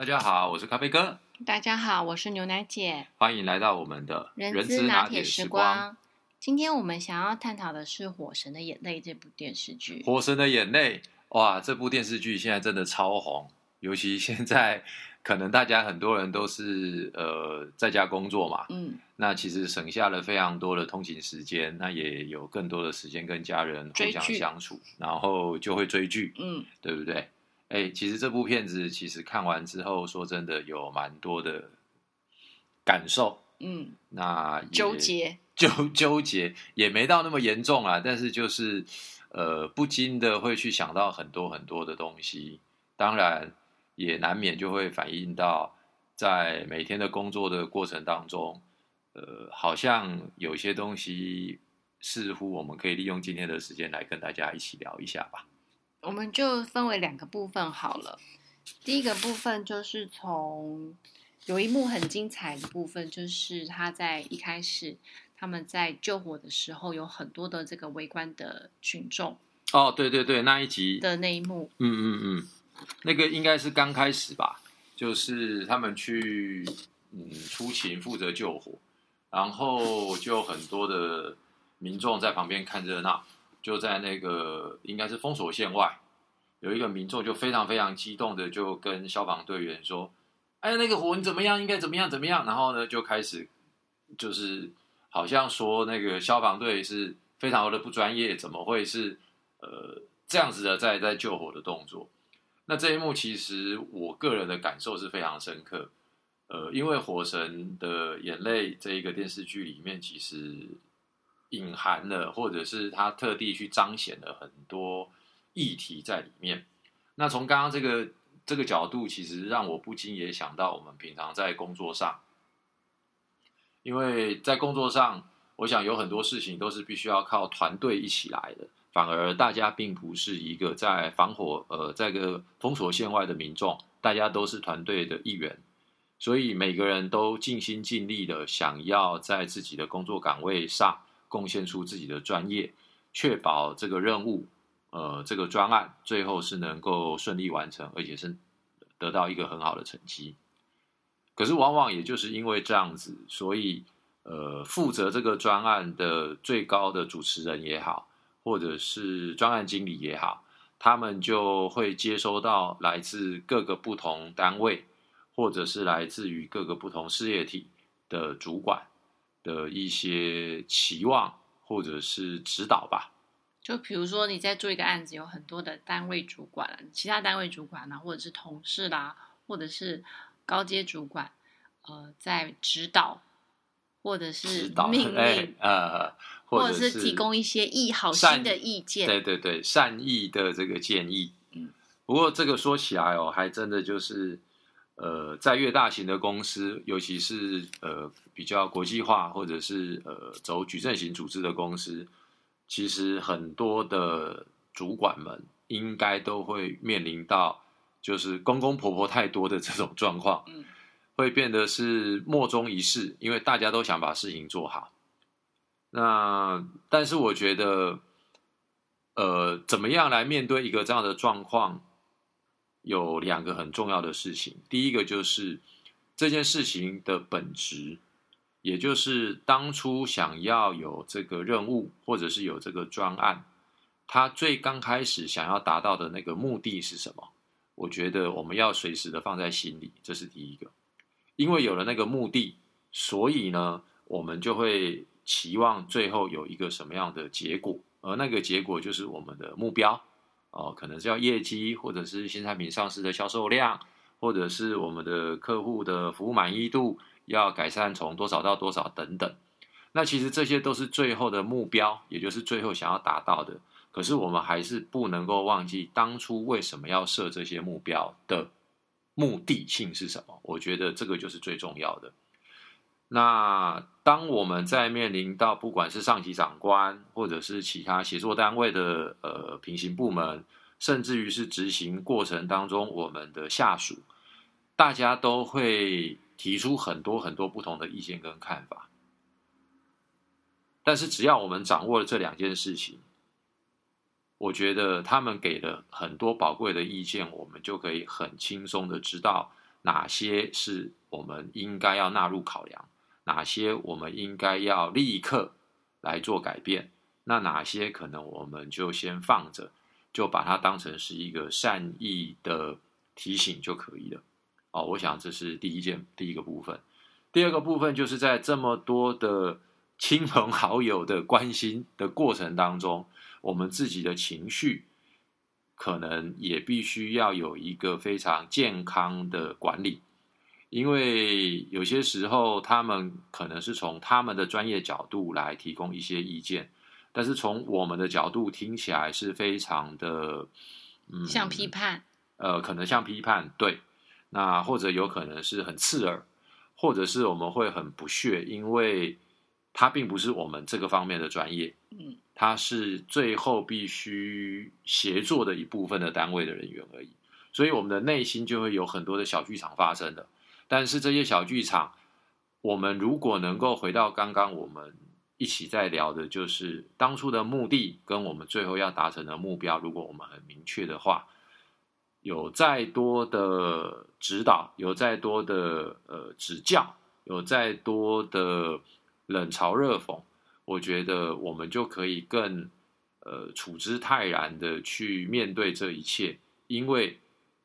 大家好，我是咖啡哥，大家好，我是牛奶姐，欢迎来到我们的人资拿铁时光。今天我们想要探讨的是《火神的眼泪》这部电视剧。火神的眼泪，哇，这部电视剧现在真的超红，尤其现在可能大家很多人都是呃在家工作嘛，嗯，那其实省下了非常多的通勤时间，那也有更多的时间跟家人互相相处，然后就会追剧，嗯，对不对？哎，其实这部片子其实看完之后，说真的有蛮多的感受，嗯，那纠结纠纠结也没到那么严重啊，但是就是呃不禁的会去想到很多很多的东西，当然也难免就会反映到在每天的工作的过程当中，呃，好像有些东西似乎我们可以利用今天的时间来跟大家一起聊一下吧。我们就分为两个部分好了。第一个部分就是从有一幕很精彩的部分，就是他在一开始他们在救火的时候，有很多的这个围观的群众。哦，对对对，那一集的那一幕，嗯嗯嗯，那个应该是刚开始吧，就是他们去嗯出勤负责救火，然后就很多的民众在旁边看热闹。就在那个应该是封锁线外，有一个民众就非常非常激动的就跟消防队员说：“哎，那个火你怎么样？应该怎么样？怎么样？”然后呢，就开始就是好像说那个消防队是非常的不专业，怎么会是呃这样子的在在救火的动作？那这一幕其实我个人的感受是非常深刻，呃，因为《火神的眼泪》这一个电视剧里面其实。隐含了，或者是他特地去彰显了很多议题在里面。那从刚刚这个这个角度，其实让我不禁也想到我们平常在工作上，因为在工作上，我想有很多事情都是必须要靠团队一起来的，反而大家并不是一个在防火呃在个封锁线外的民众，大家都是团队的一员，所以每个人都尽心尽力的想要在自己的工作岗位上。贡献出自己的专业，确保这个任务，呃，这个专案最后是能够顺利完成，而且是得到一个很好的成绩。可是，往往也就是因为这样子，所以，呃，负责这个专案的最高的主持人也好，或者是专案经理也好，他们就会接收到来自各个不同单位，或者是来自于各个不同事业体的主管。的一些期望或者是指导吧，就比如说你在做一个案子，有很多的单位主管、其他单位主管啊，或者是同事啦，或者是高阶主管，呃，在指导或者是命令，呃，或者是提供一些意好心的意见，对对对，善意的这个建议。嗯，不过这个说起来哦，还真的就是。呃，在越大型的公司，尤其是呃比较国际化或者是呃走矩阵型组织的公司，其实很多的主管们应该都会面临到就是公公婆婆太多的这种状况，嗯，会变得是莫衷一是，因为大家都想把事情做好。那但是我觉得，呃，怎么样来面对一个这样的状况？有两个很重要的事情，第一个就是这件事情的本质，也就是当初想要有这个任务或者是有这个专案，他最刚开始想要达到的那个目的是什么？我觉得我们要随时的放在心里，这是第一个。因为有了那个目的，所以呢，我们就会期望最后有一个什么样的结果，而那个结果就是我们的目标。哦，可能是要业绩，或者是新产品上市的销售量，或者是我们的客户的服务满意度要改善从多少到多少等等。那其实这些都是最后的目标，也就是最后想要达到的。可是我们还是不能够忘记当初为什么要设这些目标的目的性是什么。我觉得这个就是最重要的。那当我们在面临到不管是上级长官，或者是其他协作单位的呃平行部门，甚至于是执行过程当中我们的下属，大家都会提出很多很多不同的意见跟看法。但是只要我们掌握了这两件事情，我觉得他们给了很多宝贵的意见，我们就可以很轻松的知道哪些是我们应该要纳入考量，哪些我们应该要立刻来做改变，那哪些可能我们就先放着，就把它当成是一个善意的提醒就可以了。哦，我想这是第一件第一个部分。第二个部分就是在这么多的亲朋好友的关心的过程当中，我们自己的情绪可能也必须要有一个非常健康的管理，因为有些时候他们可能是从他们的专业角度来提供一些意见，但是从我们的角度听起来是非常的，嗯，像批判，呃，可能像批判，对。那或者有可能是很刺耳，或者是我们会很不屑，因为它并不是我们这个方面的专业，嗯，它是最后必须协作的一部分的单位的人员而已，所以我们的内心就会有很多的小剧场发生的。但是这些小剧场，我们如果能够回到刚刚我们一起在聊的，就是当初的目的跟我们最后要达成的目标，如果我们很明确的话。有再多的指导，有再多的呃指教，有再多的冷嘲热讽，我觉得我们就可以更呃处之泰然的去面对这一切，因为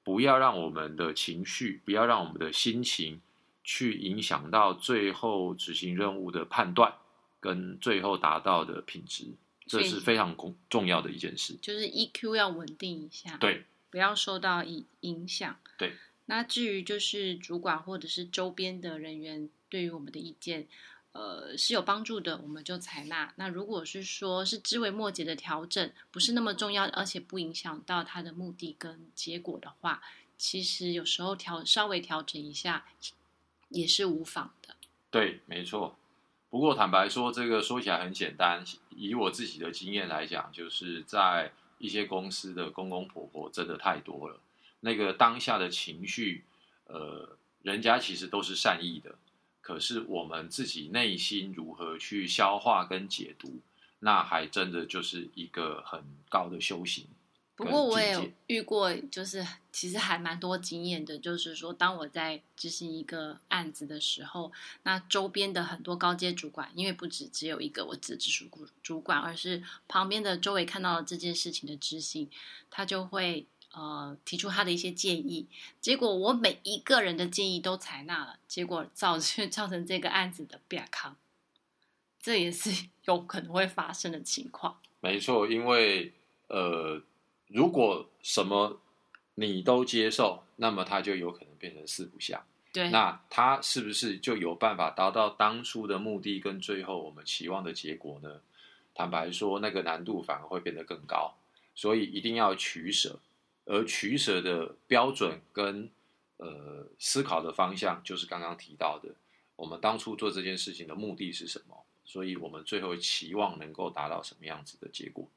不要让我们的情绪，不要让我们的心情去影响到最后执行任务的判断跟最后达到的品质，这是非常重重要的一件事。就是 EQ 要稳定一下。对。不要受到影影响。对，那至于就是主管或者是周边的人员对于我们的意见，呃，是有帮助的，我们就采纳。那如果是说是枝微末节的调整，不是那么重要，而且不影响到他的目的跟结果的话，其实有时候调稍微调整一下也是无妨的。对，没错。不过坦白说，这个说起来很简单。以我自己的经验来讲，就是在。一些公司的公公婆婆真的太多了，那个当下的情绪，呃，人家其实都是善意的，可是我们自己内心如何去消化跟解读，那还真的就是一个很高的修行。不过我也遇过，就是其实还蛮多经验的。就是说，当我在执行一个案子的时候，那周边的很多高阶主管，因为不止只有一个我直属主管，而是旁边的周围看到了这件事情的执行，他就会呃提出他的一些建议。结果我每一个人的建议都采纳了，结果造成 造成这个案子的变康，这也是 有可能会发生的情况。没错，因为呃。如果什么你都接受，那么他就有可能变成四不像。对，那他是不是就有办法达到当初的目的跟最后我们期望的结果呢？坦白说，那个难度反而会变得更高。所以一定要取舍，而取舍的标准跟呃思考的方向，就是刚刚提到的，我们当初做这件事情的目的是什么？所以我们最后期望能够达到什么样子的结果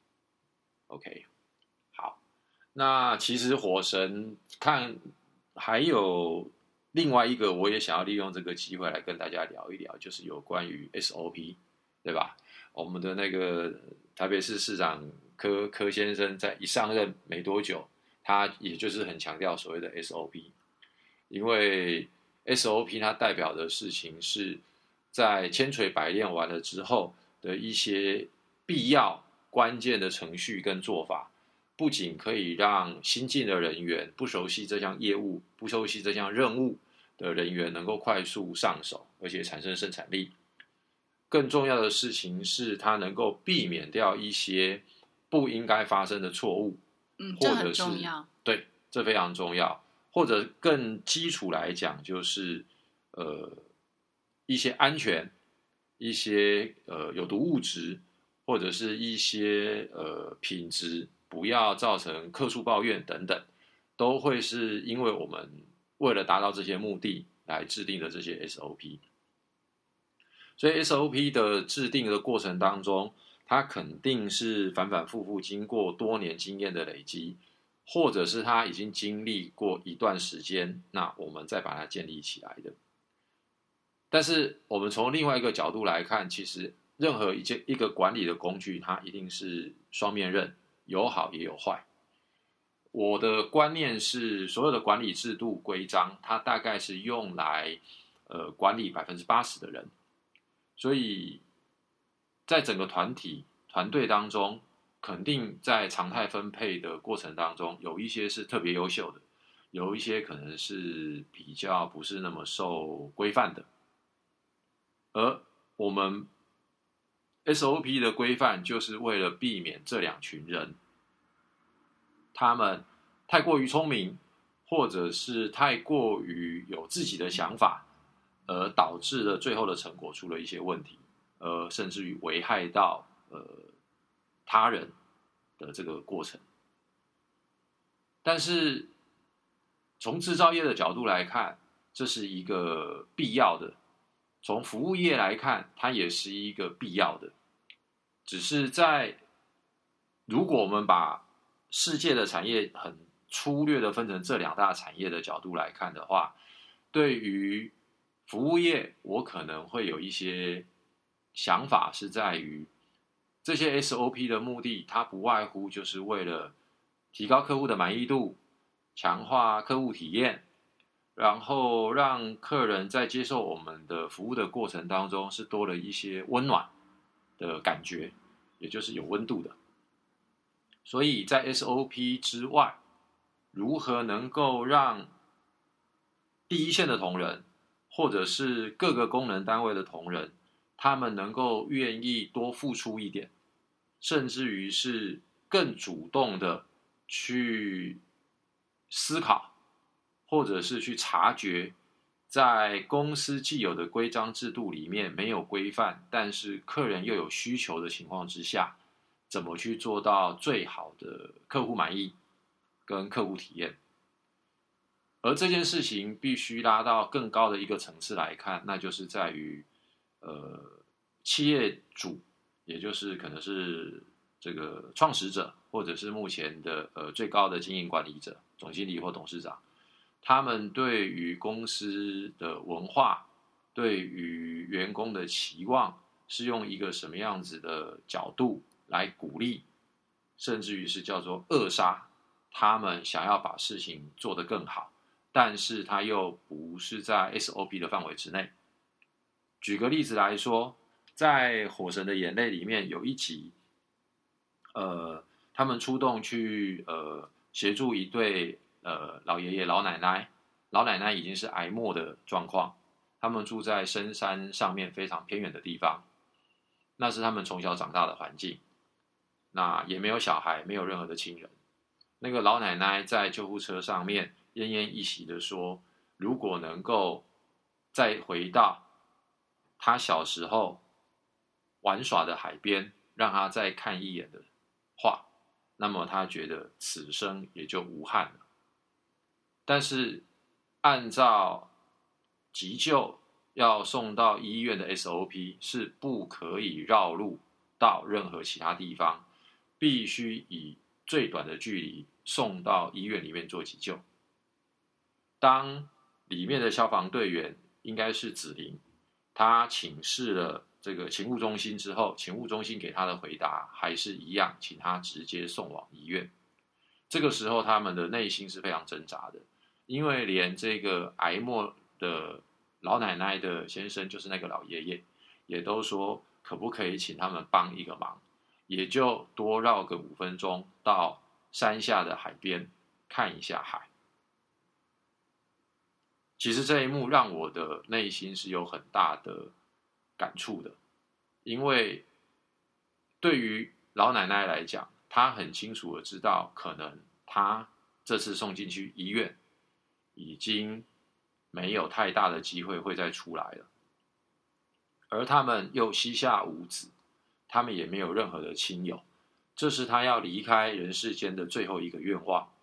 ？OK 好。那其实火神看还有另外一个，我也想要利用这个机会来跟大家聊一聊，就是有关于 SOP，对吧？我们的那个台北市市长柯柯先生在一上任没多久，他也就是很强调所谓的 SOP，因为 SOP 它代表的事情是在千锤百炼完了之后的一些必要关键的程序跟做法。不仅可以让新进的人员不熟悉这项业务、不熟悉这项任务的人员能够快速上手，而且产生生产力。更重要的事情是，它能够避免掉一些不应该发生的错误。嗯，或者是对，这非常重要。或者更基础来讲，就是呃一些安全、一些呃有毒物质，或者是一些呃品质。不要造成客诉抱怨等等，都会是因为我们为了达到这些目的来制定的这些 SOP。所以 SOP 的制定的过程当中，它肯定是反反复复经过多年经验的累积，或者是他已经经历过一段时间，那我们再把它建立起来的。但是我们从另外一个角度来看，其实任何一件一个管理的工具，它一定是双面刃。有好也有坏，我的观念是，所有的管理制度规章，它大概是用来呃管理百分之八十的人，所以在整个团体团队当中，肯定在常态分配的过程当中，有一些是特别优秀的，有一些可能是比较不是那么受规范的，而我们 SOP 的规范就是为了避免这两群人。他们太过于聪明，或者是太过于有自己的想法，而导致了最后的成果出了一些问题，呃，甚至于危害到呃他人的这个过程。但是从制造业的角度来看，这是一个必要的；从服务业来看，它也是一个必要的。只是在如果我们把世界的产业很粗略的分成这两大产业的角度来看的话，对于服务业，我可能会有一些想法，是在于这些 SOP 的目的，它不外乎就是为了提高客户的满意度，强化客户体验，然后让客人在接受我们的服务的过程当中，是多了一些温暖的感觉，也就是有温度的。所以在 SOP 之外，如何能够让第一线的同仁，或者是各个功能单位的同仁，他们能够愿意多付出一点，甚至于是更主动的去思考，或者是去察觉，在公司既有的规章制度里面没有规范，但是客人又有需求的情况之下。怎么去做到最好的客户满意跟客户体验？而这件事情必须拉到更高的一个层次来看，那就是在于，呃，企业主，也就是可能是这个创始者，或者是目前的呃最高的经营管理者，总经理或董事长，他们对于公司的文化，对于员工的期望，是用一个什么样子的角度？来鼓励，甚至于是叫做扼杀他们想要把事情做得更好，但是他又不是在 SOP 的范围之内。举个例子来说，在《火神的眼泪》里面有一集，呃，他们出动去呃协助一对呃老爷爷老奶奶，老奶奶已经是癌末的状况，他们住在深山上面非常偏远的地方，那是他们从小长大的环境。那也没有小孩，没有任何的亲人。那个老奶奶在救护车上面奄奄一息的说：“如果能够再回到他小时候玩耍的海边，让他再看一眼的话，那么他觉得此生也就无憾了。”但是按照急救要送到医院的 SOP 是不可以绕路到任何其他地方。必须以最短的距离送到医院里面做急救。当里面的消防队员应该是子林，他请示了这个勤务中心之后，勤务中心给他的回答还是一样，请他直接送往医院。这个时候，他们的内心是非常挣扎的，因为连这个癌末的老奶奶的先生，就是那个老爷爷，也都说可不可以请他们帮一个忙。也就多绕个五分钟到山下的海边看一下海。其实这一幕让我的内心是有很大的感触的，因为对于老奶奶来讲，她很清楚的知道，可能她这次送进去医院，已经没有太大的机会会再出来了，而他们又膝下无子。他们也没有任何的亲友，这是他要离开人世间的最后一个愿望。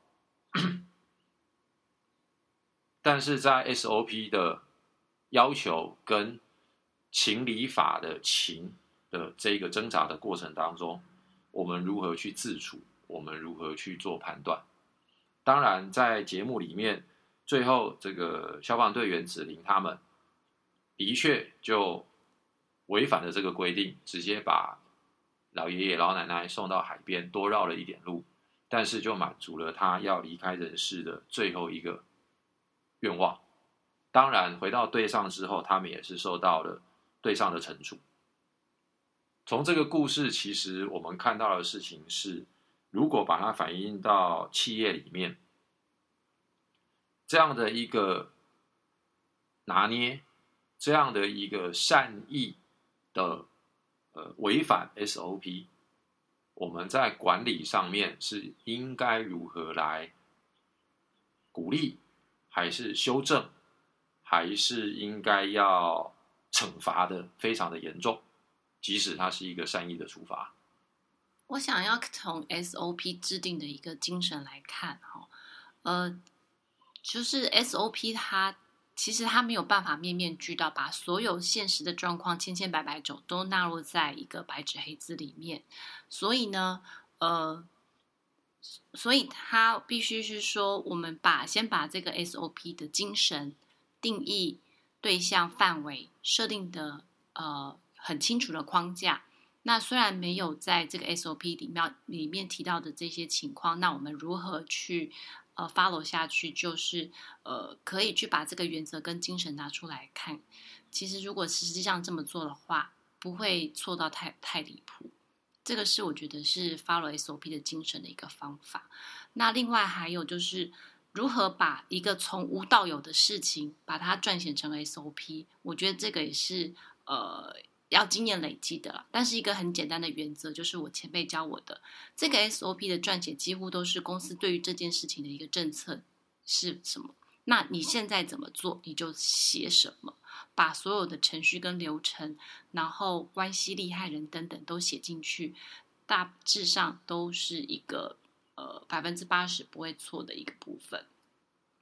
但是在 SOP 的要求跟情理法的情的这个挣扎的过程当中，我们如何去自处？我们如何去做判断？当然，在节目里面，最后这个消防队员指令他们的确就。违反了这个规定，直接把老爷爷老奶奶送到海边，多绕了一点路，但是就满足了他要离开人世的最后一个愿望。当然，回到队上之后，他们也是受到了队上的惩处。从这个故事，其实我们看到的事情是，如果把它反映到企业里面，这样的一个拿捏，这样的一个善意的呃违反 SOP，我们在管理上面是应该如何来鼓励，还是修正，还是应该要惩罚的非常的严重？即使它是一个善意的处罚，我想要从 SOP 制定的一个精神来看，哈，呃，就是 SOP 它其实它没有办法面面俱到，把所有现实的状况千千百百种都纳入在一个白纸黑字里面，所以呢，呃，所以它必须是说，我们把先把这个 SOP 的精神、定义、对象、范围设定的，呃。很清楚的框架。那虽然没有在这个 SOP 里面里面提到的这些情况，那我们如何去呃 follow 下去？就是呃，可以去把这个原则跟精神拿出来看。其实如果实际上这么做的话，不会错到太太离谱。这个是我觉得是 follow SOP 的精神的一个方法。那另外还有就是如何把一个从无到有的事情，把它撰写成 SOP。我觉得这个也是呃。要经验累积的了，但是一个很简单的原则就是我前辈教我的，这个 SOP 的撰写几乎都是公司对于这件事情的一个政策是什么？那你现在怎么做，你就写什么，把所有的程序跟流程，然后关系厉害人等等都写进去，大致上都是一个呃百分之八十不会错的一个部分。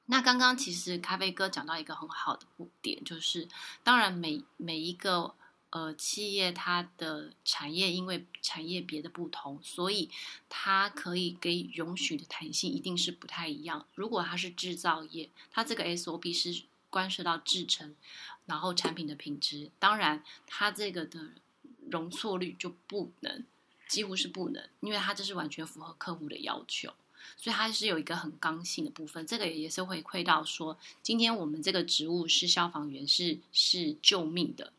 那刚刚其实咖啡哥讲到一个很好的点，就是当然每每一个。呃，企业它的产业因为产业别的不同，所以它可以给允许的弹性一定是不太一样。如果它是制造业，它这个 SOP 是关涉到制成，然后产品的品质，当然它这个的容错率就不能，几乎是不能，因为它这是完全符合客户的要求，所以它是有一个很刚性的部分。这个也是会馈到说，今天我们这个职务是消防员，是是救命的。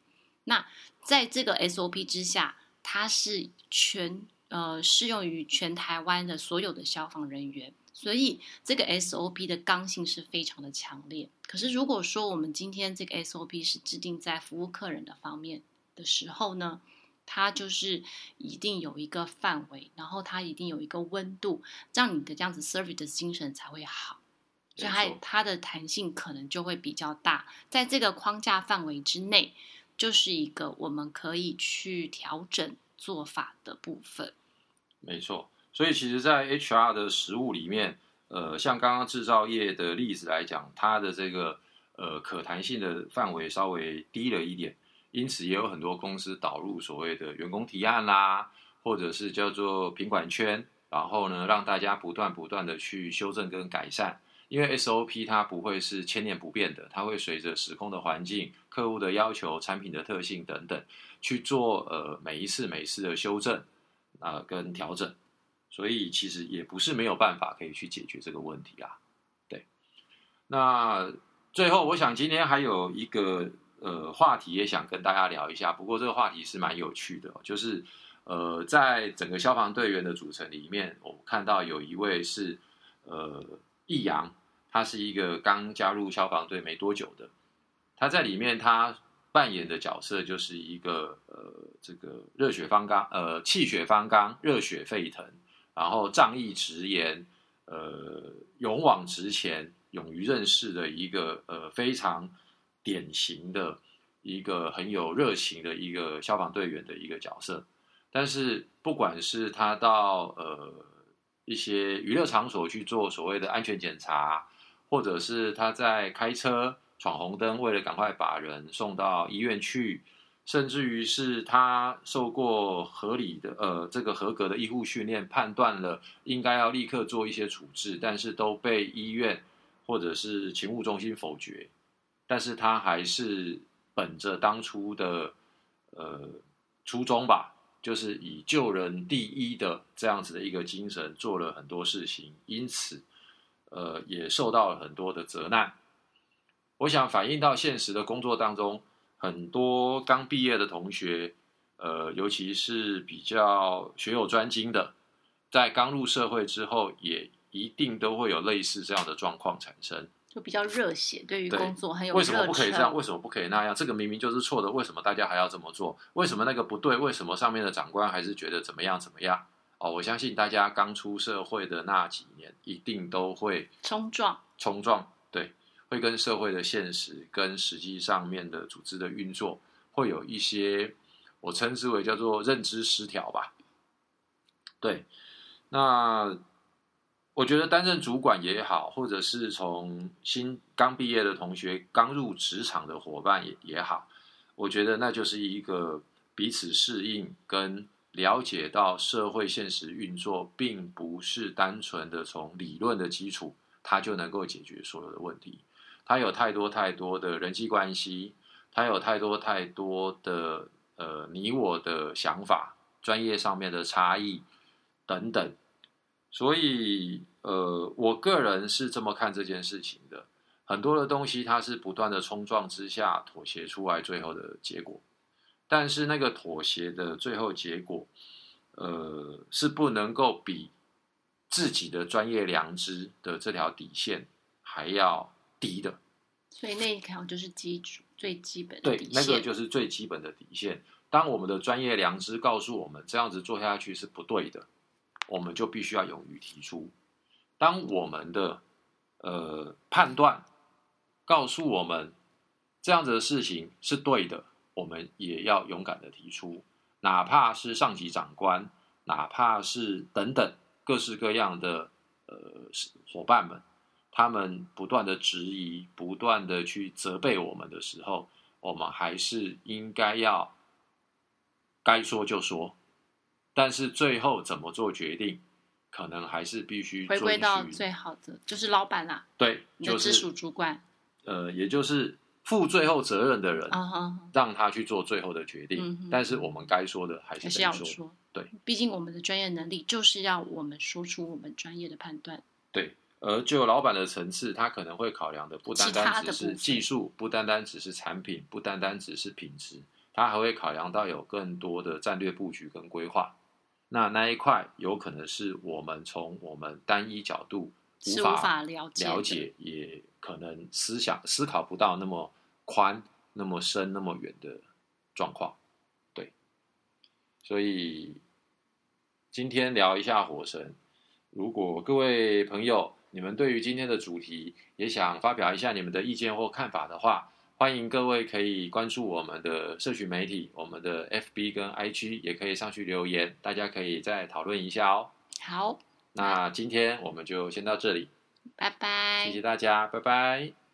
那在这个 SOP 之下，它是全呃适用于全台湾的所有的消防人员，所以这个 SOP 的刚性是非常的强烈。可是如果说我们今天这个 SOP 是制定在服务客人的方面的时候呢，它就是一定有一个范围，然后它一定有一个温度，这样你的这样子 service 的精神才会好，所以它它的弹性可能就会比较大，在这个框架范围之内。就是一个我们可以去调整做法的部分。没错，所以其实，在 HR 的实务里面，呃，像刚刚制造业的例子来讲，它的这个呃可弹性的范围稍微低了一点，因此也有很多公司导入所谓的员工提案啦，或者是叫做品管圈，然后呢，让大家不断不断的去修正跟改善。因为 SOP 它不会是千年不变的，它会随着时空的环境、客户的要求、产品的特性等等去做呃每一次每一次的修正啊跟调整，所以其实也不是没有办法可以去解决这个问题啊。对，那最后我想今天还有一个呃话题也想跟大家聊一下，不过这个话题是蛮有趣的，就是呃在整个消防队员的组成里面，我看到有一位是呃。易阳，他是一个刚加入消防队没多久的，他在里面他扮演的角色就是一个呃这个热血方刚呃气血方刚热血沸腾，然后仗义直言呃勇往直前勇于任事的一个呃非常典型的一个很有热情的一个消防队员的一个角色，但是不管是他到呃。一些娱乐场所去做所谓的安全检查，或者是他在开车闯红灯，为了赶快把人送到医院去，甚至于是他受过合理的呃这个合格的医护训练，判断了应该要立刻做一些处置，但是都被医院或者是勤务中心否决，但是他还是本着当初的呃初衷吧。就是以救人第一的这样子的一个精神做了很多事情，因此，呃，也受到了很多的责难。我想反映到现实的工作当中，很多刚毕业的同学，呃，尤其是比较学有专精的，在刚入社会之后，也一定都会有类似这样的状况产生。就比较热血，对于工作很有为什么不可以这样？为什么不可以那样？这个明明就是错的，为什么大家还要这么做？为什么那个不对？为什么上面的长官还是觉得怎么样怎么样？哦，我相信大家刚出社会的那几年，一定都会冲撞？冲撞，对，会跟社会的现实跟实际上面的组织的运作，会有一些我称之为叫做认知失调吧。对，那我觉得担任主管也好，或者是从新刚毕业的同学、刚入职场的伙伴也也好，我觉得那就是一个彼此适应跟了解到社会现实运作，并不是单纯的从理论的基础，它就能够解决所有的问题。它有太多太多的人际关系，它有太多太多的呃你我的想法、专业上面的差异等等。所以，呃，我个人是这么看这件事情的。很多的东西，它是不断的冲撞之下妥协出来最后的结果，但是那个妥协的最后结果，呃，是不能够比自己的专业良知的这条底线还要低的。所以那一条就是基础最基本的对底，线。那个就是最基本的底线。当我们的专业良知告诉我们这样子做下去是不对的，我们就必须要勇于提出。当我们的呃判断告诉我们这样子的事情是对的，我们也要勇敢的提出，哪怕是上级长官，哪怕是等等各式各样的呃伙伴们，他们不断的质疑，不断的去责备我们的时候，我们还是应该要该说就说，但是最后怎么做决定，可能还是必须回归到最好的就是老板啦，对，就是属主管。呃，也就是负最后责任的人，让他去做最后的决定。但是我们该说的还还是要说，说。对，毕竟我们的专业能力就是要我们说出我们专业的判断。对。而就老板的层次，他可能会考量的不单单只是技术，不单单只是产品，不单单只是品质，他还会考量到有更多的战略布局跟规划。那那一块有可能是我们从我们单一角度是无法法了解了解，也可能思想思考不到那么宽、那么深、那么远的状况。对，所以今天聊一下火神。如果各位朋友你们对于今天的主题也想发表一下你们的意见或看法的话，欢迎各位可以关注我们的社群媒体，我们的 FB 跟 IG 也可以上去留言，大家可以再讨论一下哦。好，那今天我们就先到这里，拜拜。谢谢大家，拜拜。